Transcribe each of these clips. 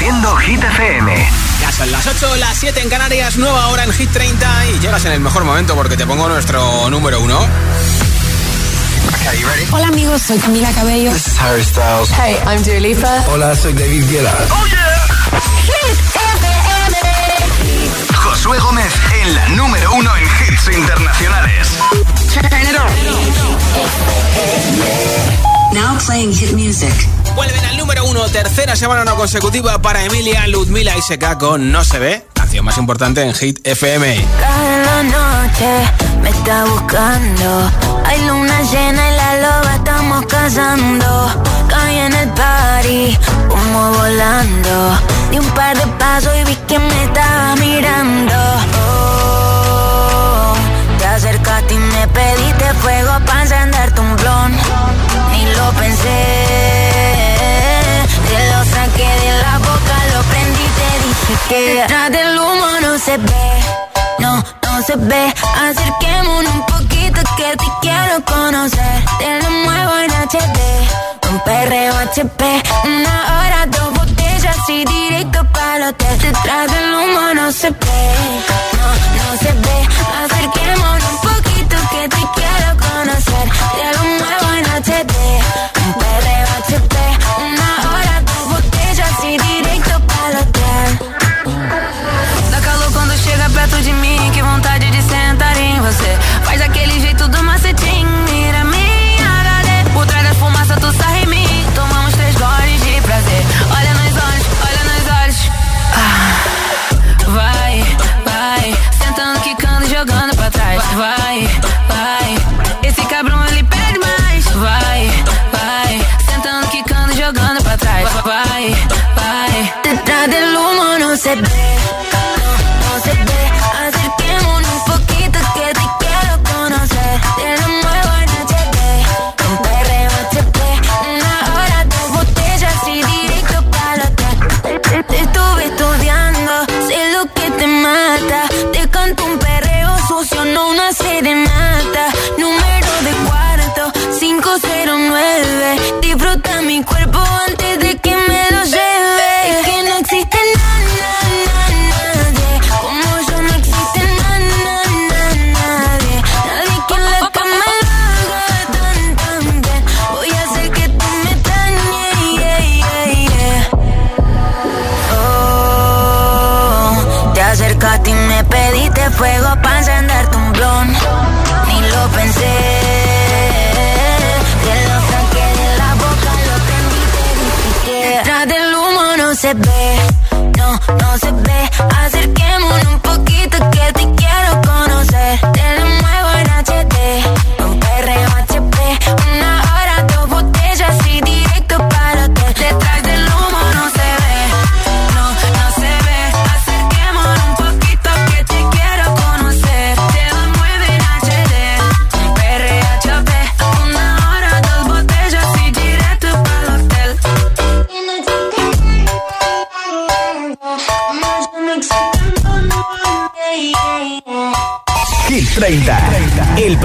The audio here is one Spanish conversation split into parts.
Reproduciendo Hit FM. Ya son las 8, las 7 en Canarias, nueva hora en Hit 30 y llegas en el mejor momento porque te pongo nuestro número uno. Hola amigos, soy Camila Cabello. This is Harry Styles. Hey, I'm Dua Lipa. Hola, soy David Guetta. Oh yeah. Josué Gómez en la número uno en hits internacionales. Now playing hit music. Vuelven al número uno, tercera semana no consecutiva para Emilia, Ludmila y Seca con No se ve, canción más importante en Hit FM. Cada noche me está buscando. Hay luna llena y la loba estamos cazando. Caí en el party, como volando. Di un par de pasos y vi que me estaba mirando. Oh, te acercaste y me pediste fuego para encenderte un blon. Lo pensé. Te lo saqué de la boca, lo prendí y te dije que detrás del humo no se ve. No, no se ve. Acerquémonos un poquito que te quiero conocer. Te lo muevo en HD. Un perreo HP. Una hora, dos botellas y directo para el hotel. Detrás del humo no se ve. No, no se ve. Acerquémonos un poquito que te quiero perto de mim, que vontade de sentar em você. Faz aquele jeito do macetinho, mira minha HD. Por trás da fumaça tu sai em mim, tomamos três goles de prazer. Olha nos olhos, olha nos olhos. Ah, vai, vai, sentando, quicando, jogando pra trás. Vai, vai,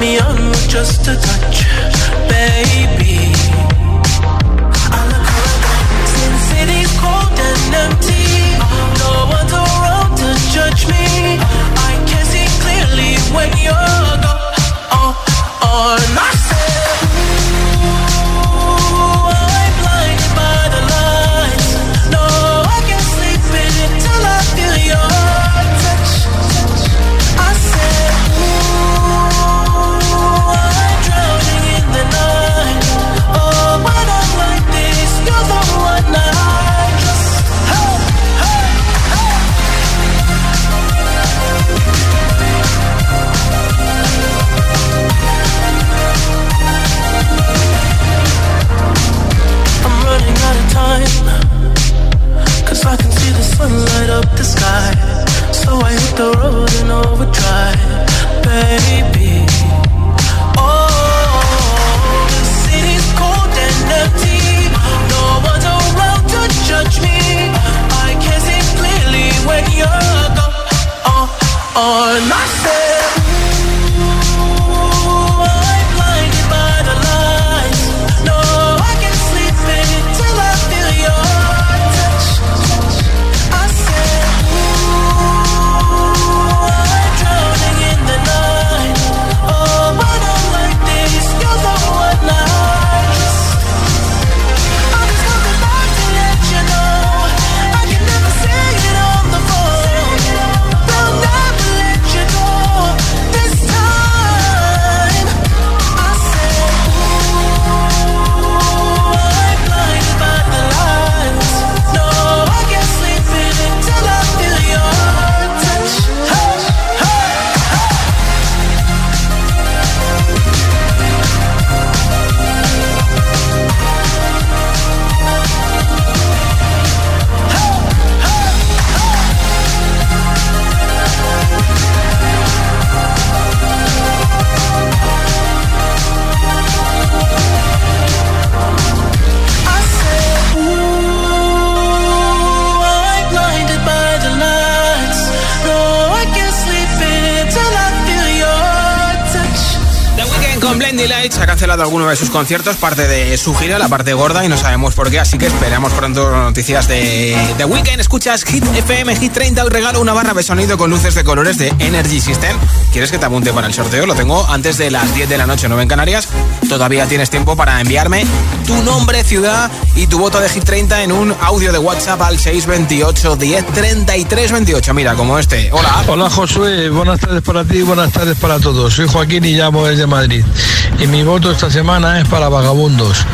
me on with just a touch. Cancelado alguno de sus conciertos, parte de su gira, la parte gorda, y no sabemos por qué, así que esperamos pronto noticias de The Weekend. Escuchas Hit FM, Hit 30, hoy regalo una barra de sonido con luces de colores de Energy System. ¿Quieres que te apunte para el sorteo? Lo tengo antes de las 10 de la noche, 9 en Canarias. Todavía tienes tiempo para enviarme tu nombre, ciudad y tu voto de Hit 30 en un audio de WhatsApp al 628 10 33 28. Mira, como este. Hola. Hola Josué, buenas tardes para ti, buenas tardes para todos. Soy Joaquín y llamo desde Madrid. Y mi voto esta semana es para Vagabundos.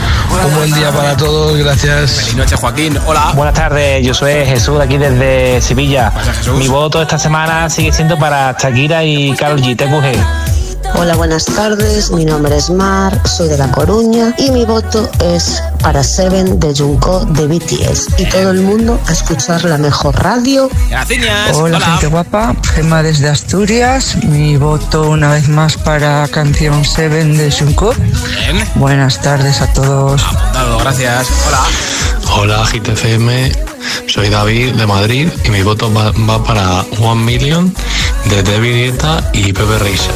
Un buen día para todos, gracias. Feliz noche, Joaquín. Hola. Buenas tardes, yo soy Jesús aquí desde Sevilla. Mi voto esta semana sigue siendo para Shakira y Carol G, TQG. Hola, buenas tardes. Mi nombre es Mar, soy de La Coruña y mi voto es para Seven de Junko de BTS. Y todo el mundo a escuchar la mejor radio. Gracias. Hola, gente guapa. Gemma desde Asturias. Mi voto una vez más para canción Seven de Junko. Bien. Buenas tardes a todos. Apuntado, gracias. Hola. Hola, GTFM. Soy David de Madrid y mi voto va, va para One Million de David Guetta y Pepe Reisa.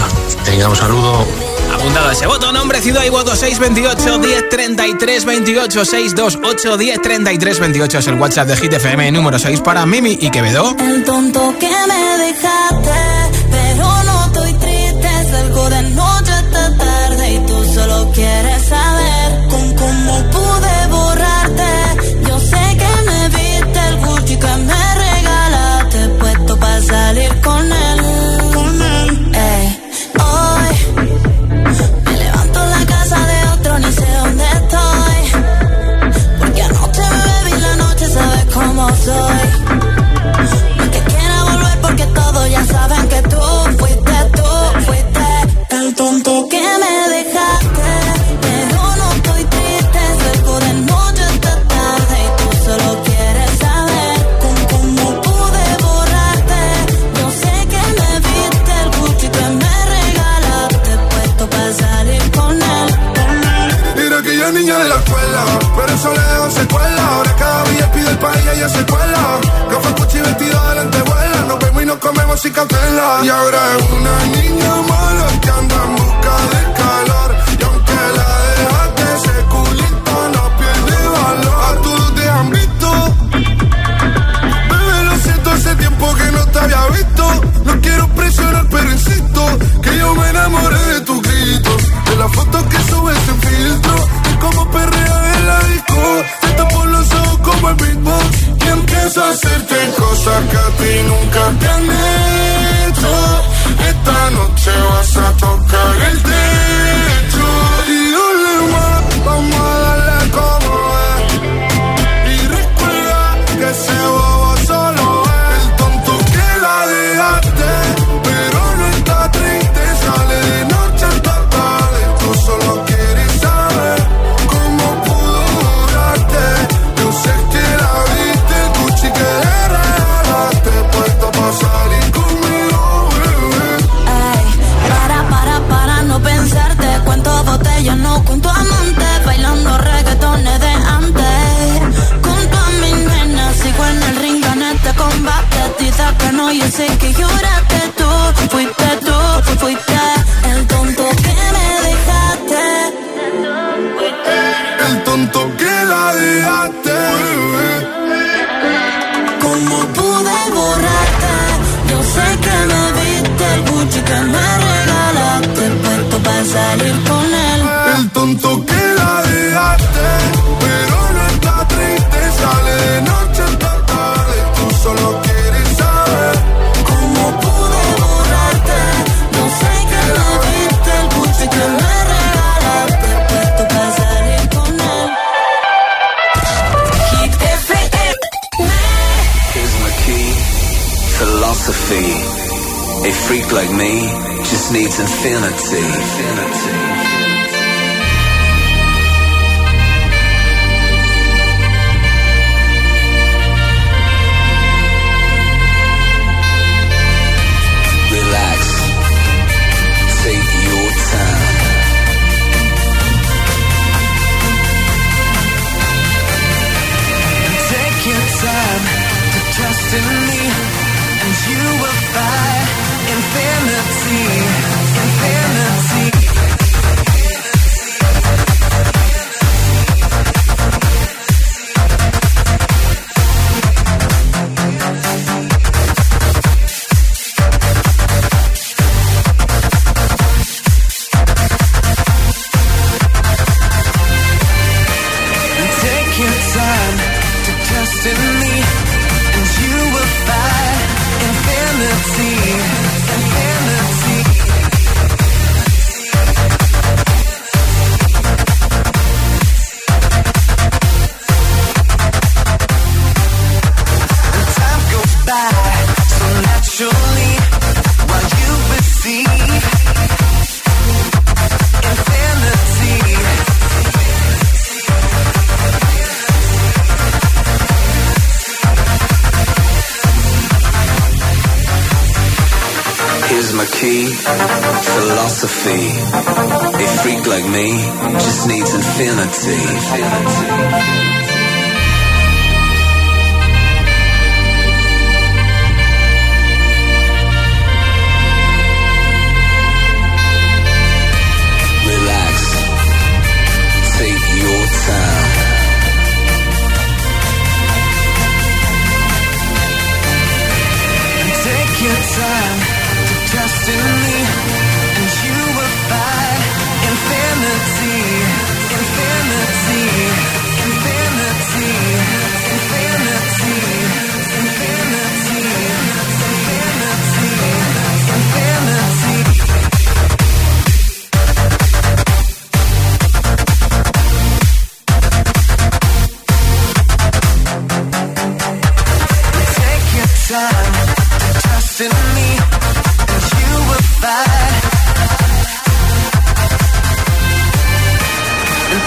Venga, un saludo. Apuntado ese voto, nombre, ciudad y voto 628 1033 28 628 1033 28 es el WhatsApp de Hit FM número 6 para Mimi y Quevedo. El tonto que me dejaste, pero no estoy triste, salgo de noche hasta tarde y tú solo quieres saber con cómo pude borrarte. Yo sé que me viste el Gucci que me soy. No que quiera volver porque todos ya saben que tú fuiste, tú fuiste el tonto que me ella se cuela. No fue Gucci vestido de lentejuela. Nos vemos y nos comemos sin cautela. Y ahora es una niña mala que anda en busca de calor. Y aunque la dejaste, ese culito no pierde valor. A todos te han visto. Bebé, lo siento, hace tiempo que no te había visto. No quiero presionar, pero insisto que yo me enamoré de tu grito. De las fotos que subes sin filtro. Y como perrea en la disco. Te tapo los ojos como el beatbox. Empiezo a hacerte cosas que a ti nunca te han hecho. Esta noche vas a tocar el techo. Y dale más, vamos a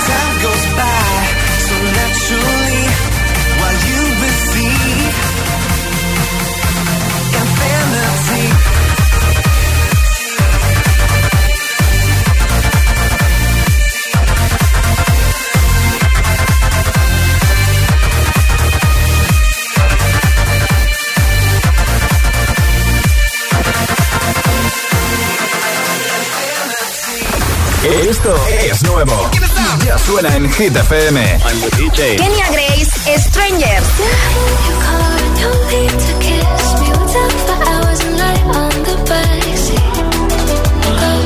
time goes Esto es nuevo. Ya suena en Hit FM. Kenya Grace, Strangers.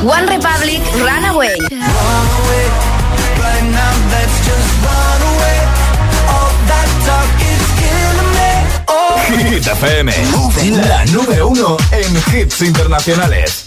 One Republic, Runaway. Hit FM, la número uno en hits internacionales.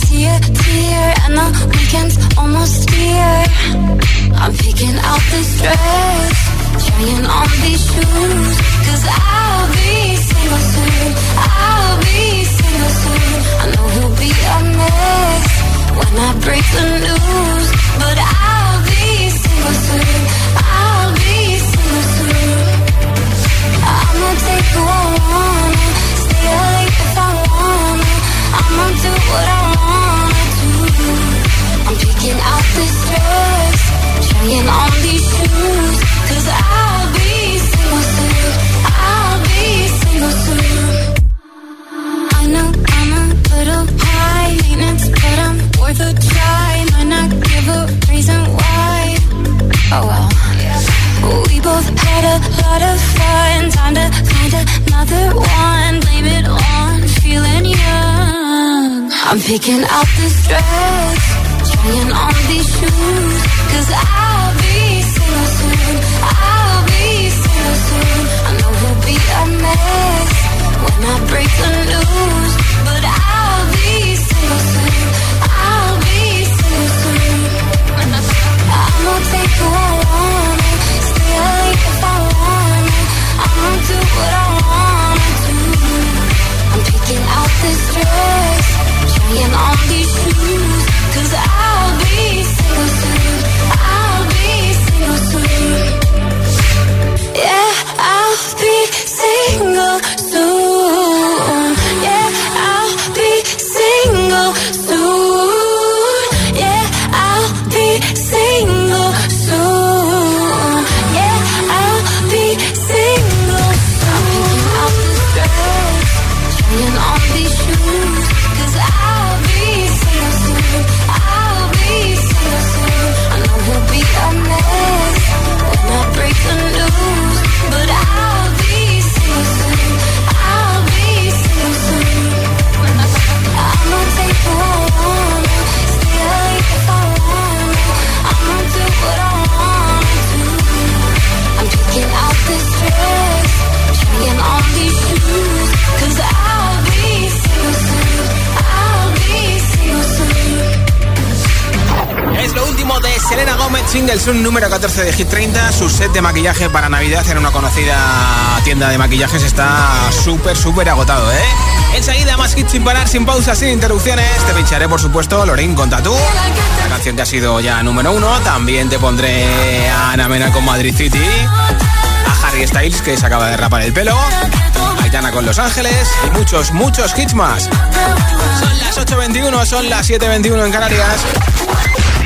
tear, tear And the weekend's almost here. I'm picking out this dress Trying on these shoes Cause I'll be single soon I'll be single soon. I know he'll be a mess When I break the news But picking up Selena Gómez, singles un número 14 de Hit 30. Su set de maquillaje para Navidad en una conocida tienda de maquillajes está súper, súper agotado, ¿eh? Enseguida más hits sin parar, sin pausas, sin interrupciones. Te pincharé, por supuesto, Lorin con Tatú, la canción que ha sido ya número uno. También te pondré a Ana Mena con Madrid City, a Harry Styles, que se acaba de rapar el pelo, Aitana con Los Ángeles y muchos, muchos hits más. Son las 8.21, son las 7.21 en Canarias.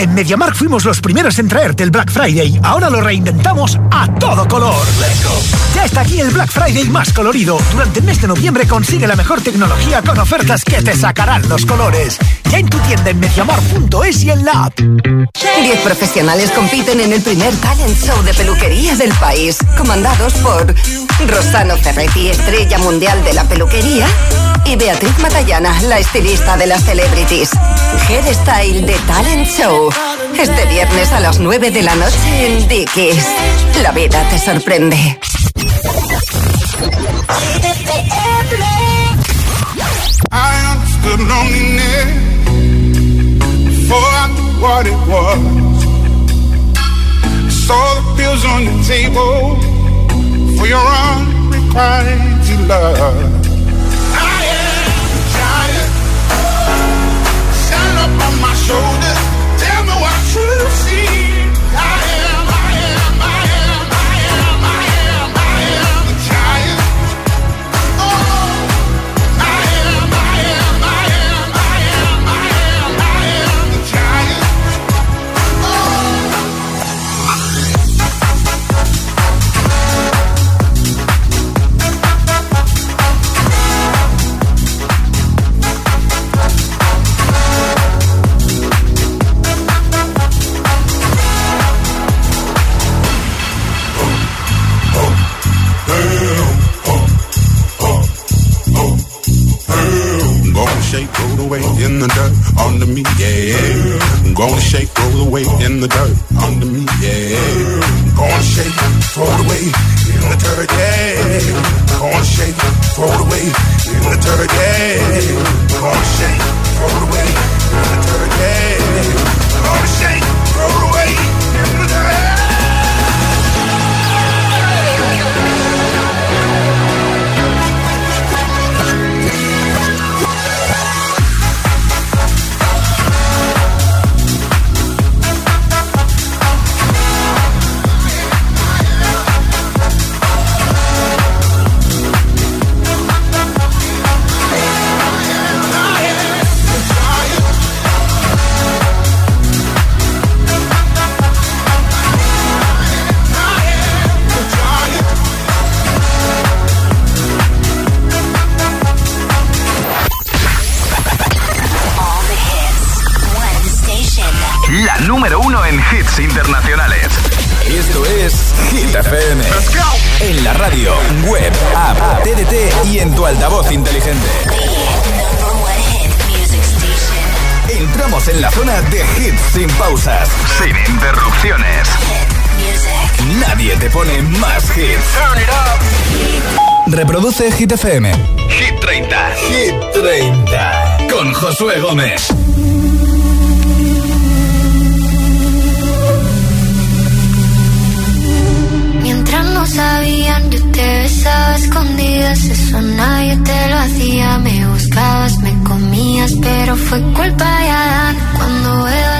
En MediaMark fuimos los primeros en traerte el Black Friday. Ahora lo reinventamos a todo color. Ya está aquí el Black Friday más colorido. Durante el mes de noviembre consigue la mejor tecnología con ofertas que te sacarán los colores. Ya en tu tienda en MediaMark.es y en la app. Diez profesionales compiten en el primer talent show de peluquería del país, comandados por Rosano Ferretti, estrella mundial de la peluquería, y Beatriz Matallana, la estilista de las celebrities. Hairstyle de Talent Show. Este viernes a las 9 de la noche en Dickies. La vida te sorprende. I understood loneliness before I knew what it was. I saw the pills on the table for your unrequited love. In the dirt under me, yeah. I'm gonna shake, roll away in the dirt under me, yeah. I'm gonna shake, throw it away in the dirt, yeah. I'm gonna shake, throw it away in the dirt, yeah. Hits. Reproduce Hit FM. Hit 30. Hit 30. Con Josué Gómez. Mientras no sabían, yo te besaba a escondidas. Eso nadie te lo hacía. Me buscaba pero fue culpa de Adán. Cuando Eva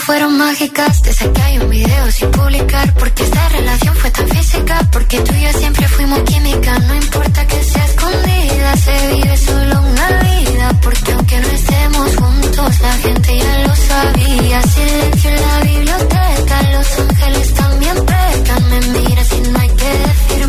fueron mágicas, desde que hay un video sin publicar, porque esta relación fue tan física, porque tú y yo siempre fuimos química, no importa que sea escondida, se vive solo una vida, porque aunque no estemos juntos, la gente ya lo sabía, silencio en la biblioteca, los ángeles también pecan, me miras y no hay que decir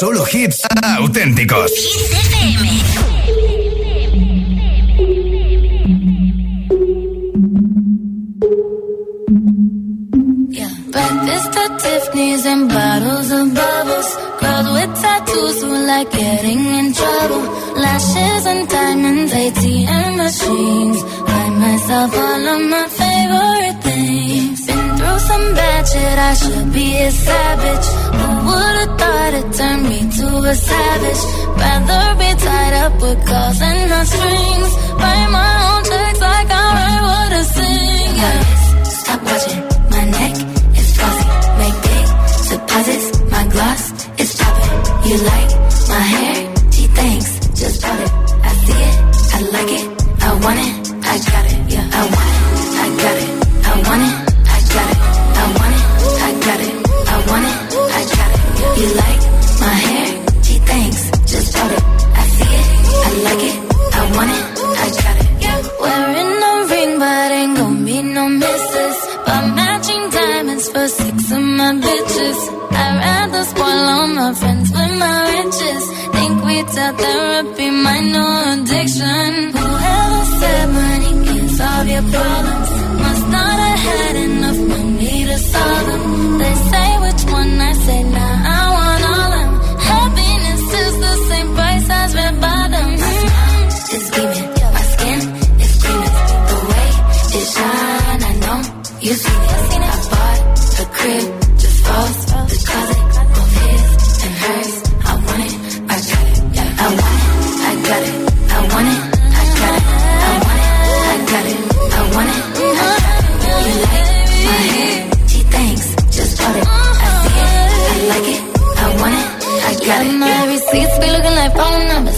Auténticos. Breakfast at Tiffany's and bottles of bubbles. Girls with tattoos who like getting in trouble. Lashes and diamonds, ATM machines. Buy myself all of my favorite. Through some bad shit, I should be a savage. Who would've thought it turned me to a savage? Rather be tied up with calls and not strings. Write my own checks like I write what I sing. Yeah. Stop watching my neck is glossy. Make big deposits. My gloss is popping. You like my hair? She thinks Just bought it. I see it. I like it. I want it. I got it. Yeah, I want it. I bought a crib, just falls the closet, both his and hers. I want it, I got it, yeah. I want it, I got it, I want it, I got it, I want it, I got it, I want it, I got it. You like my hair? Gee, thanks, just bought it. I see it, I like it, I want it, I got it. My receipts be looking like phone numbers.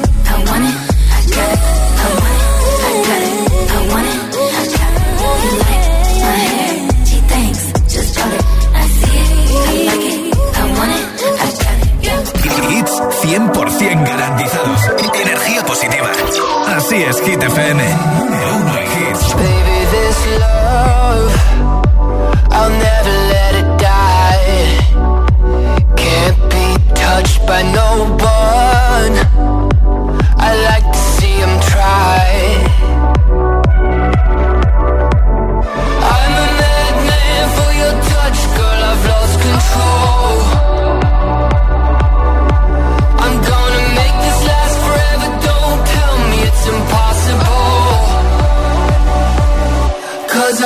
100% garantizados. Energía positiva. Así es, Hit FM. Número uno en hits. Baby, this love, I'll never let it die. Can't be touched by no one.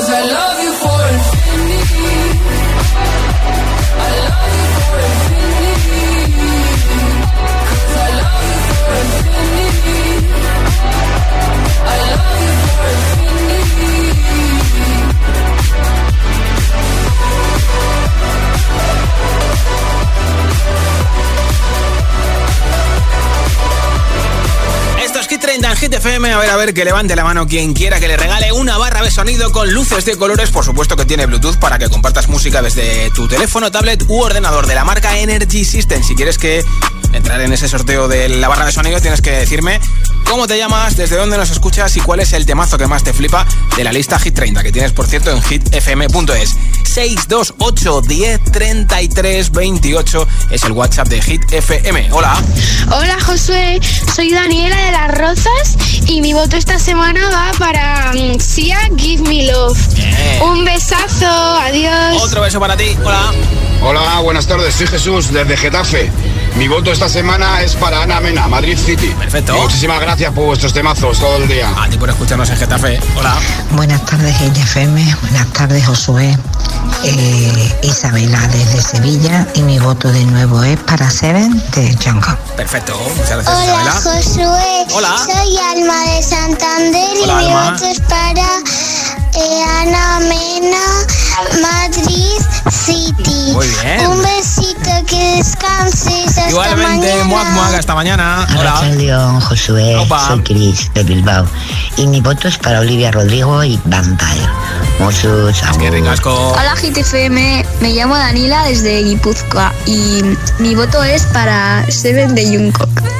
Cause I love en. A ver, a ver, que levante la mano quien quiera que le regale una barra de sonido con luces de colores. Por supuesto que tiene Bluetooth para que compartas música desde tu teléfono, tablet u ordenador de la marca Energy System. Si quieres que entrar en ese sorteo de la barra de sonido, tienes que decirme cómo te llamas, desde dónde nos escuchas y cuál es el temazo que más te flipa de la lista Hit 30, que tienes, por cierto, en hitfm.es. 628 10 33 28 es el WhatsApp de Hit FM. Hola. Hola Josué, soy Daniela de Las Rozas y mi voto esta semana va para mm, Sia Give Me Love. Un besazo, adiós. Otro beso para ti. Hola. Hola, buenas tardes. Soy Jesús desde Getafe. Mi voto esta semana es para Ana Mena, Madrid City. Perfecto. Muchísimas gracias por vuestros temazos todo el día. A ti por escucharnos en Getafe. Hola. Buenas tardes, FM. Buenas tardes, Josué. Eh, Isabela desde Sevilla. Y mi voto de nuevo es para Seven de Jungle. Perfecto. Muchas gracias, Hola Isabela. Josué, Hola. soy Alma de Santander Hola, y mi Alma. voto es para Ana Mena, Madrid City. Muy bien. Un besito, que descanses hasta Igualmente, mañana. muac muac, hasta mañana. Hola. León, Josué, Opa. soy Cris de Bilbao. Y mi voto es para Olivia Rodrigo y Vampire. Muchos amigos. Hola GTFM, me llamo Danila desde Guipúzcoa y mi voto es para Seven de Jungkook.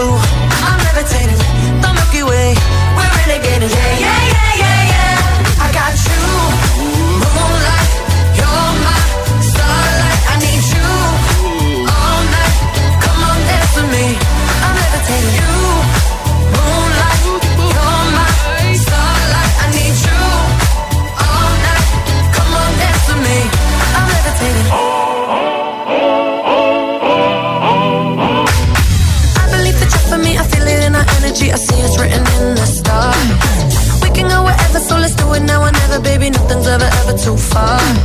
taboo so far.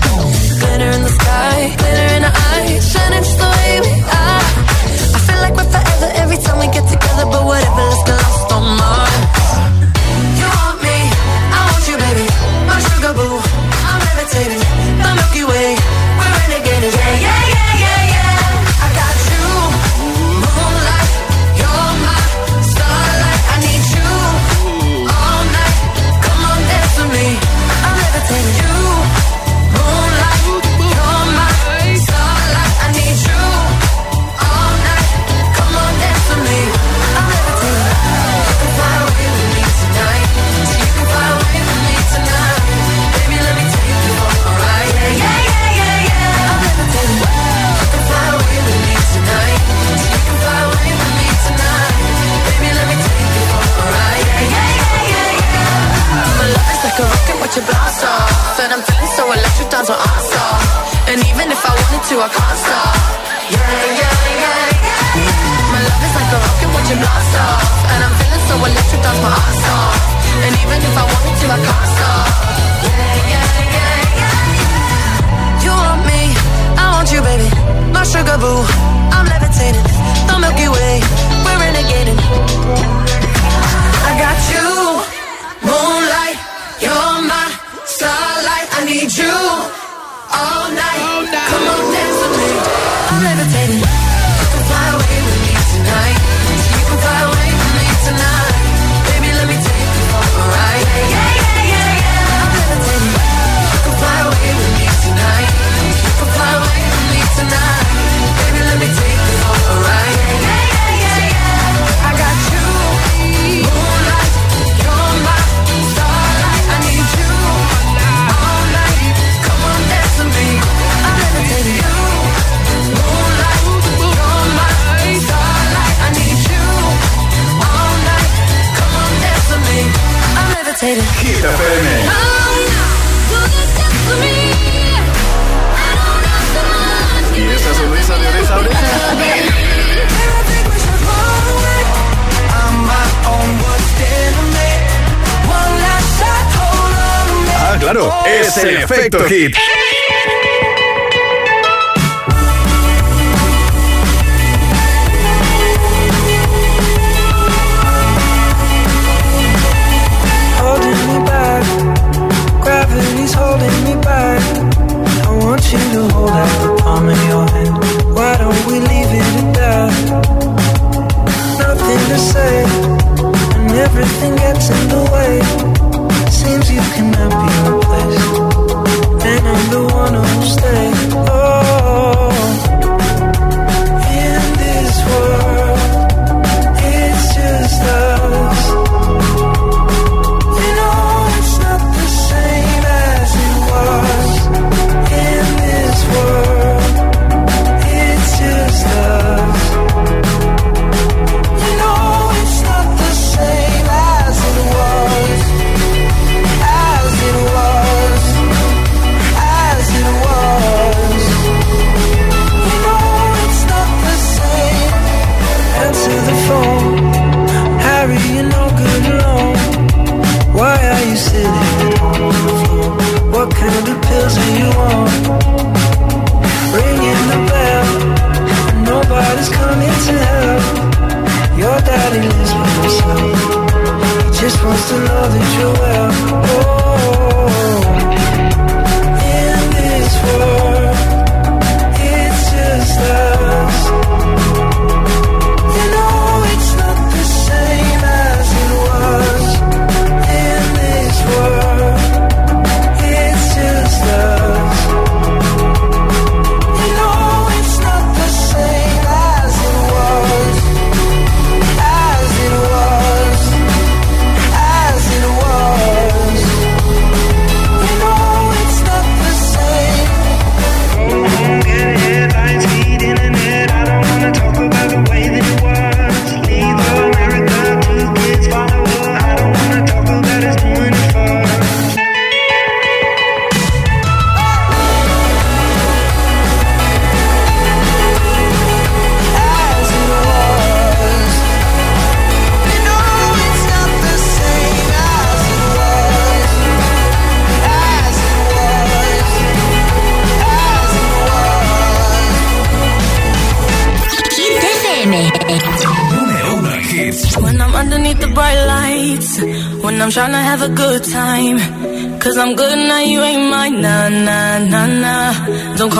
El efecto hit.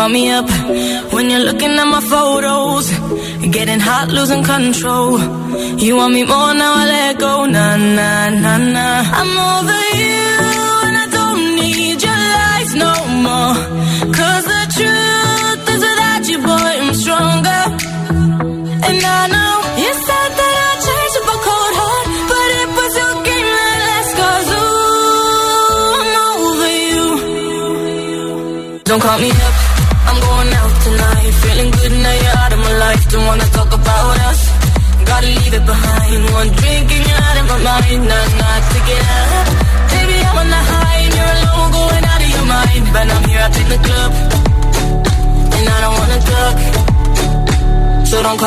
call me up when you're looking at my photos. Getting hot, losing control. You want me more now?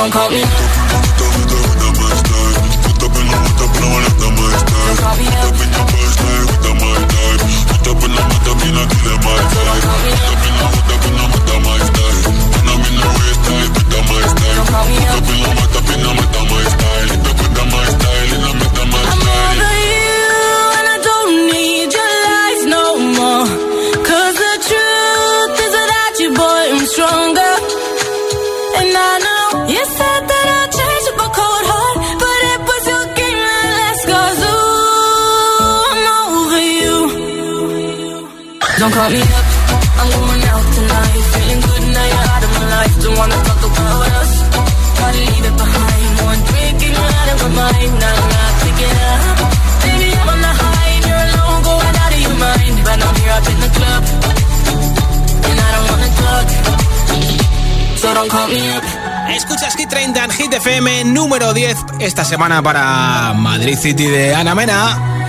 don't call me. Don't call me up. Escuchas Hit 30 en Hit FM número 10 esta semana para Madrid City de Ana Mena.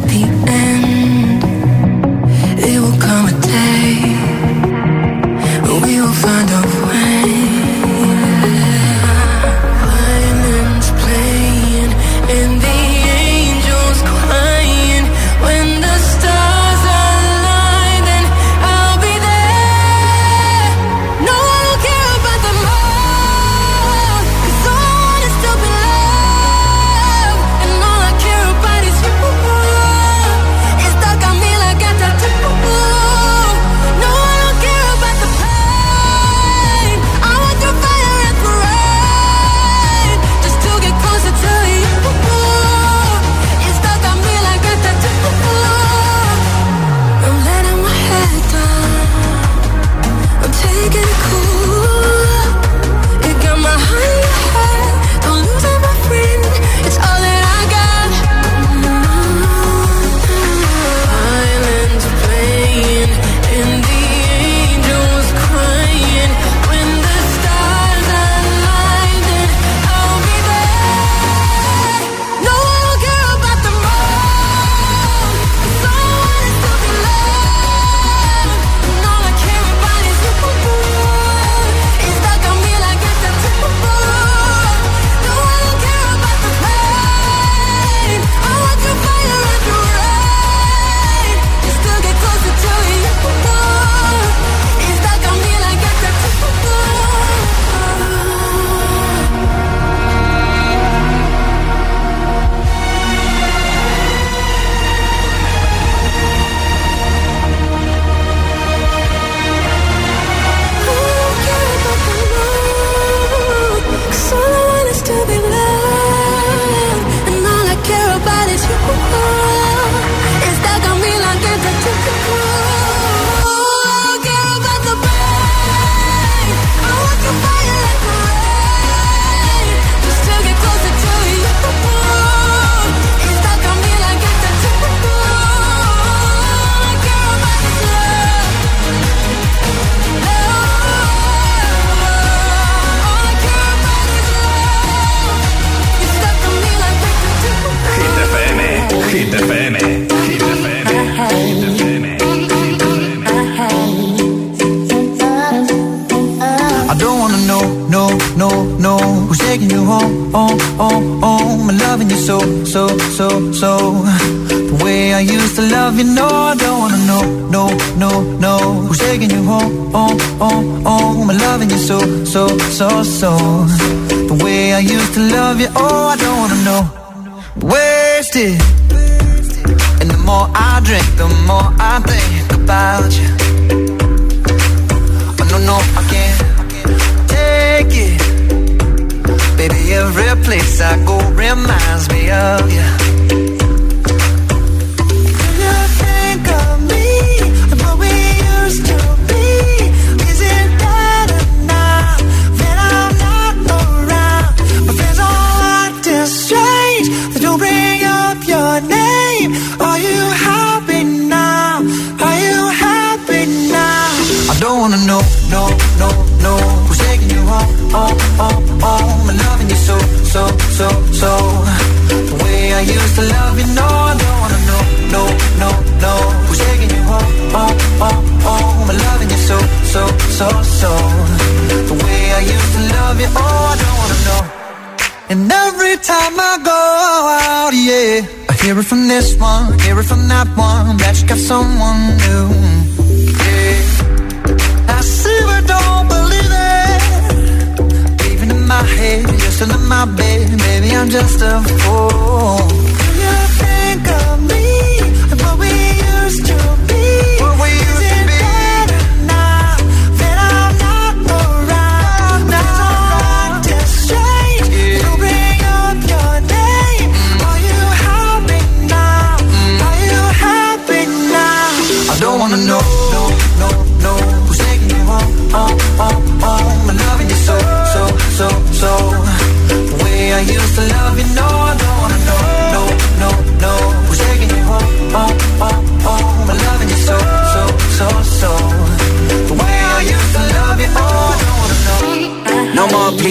happy Hear it from this one, hear it from that one, that you got someone new. Yeah. I see but don't believe it. Even in my head, you're still in my bed, maybe I'm just a fool.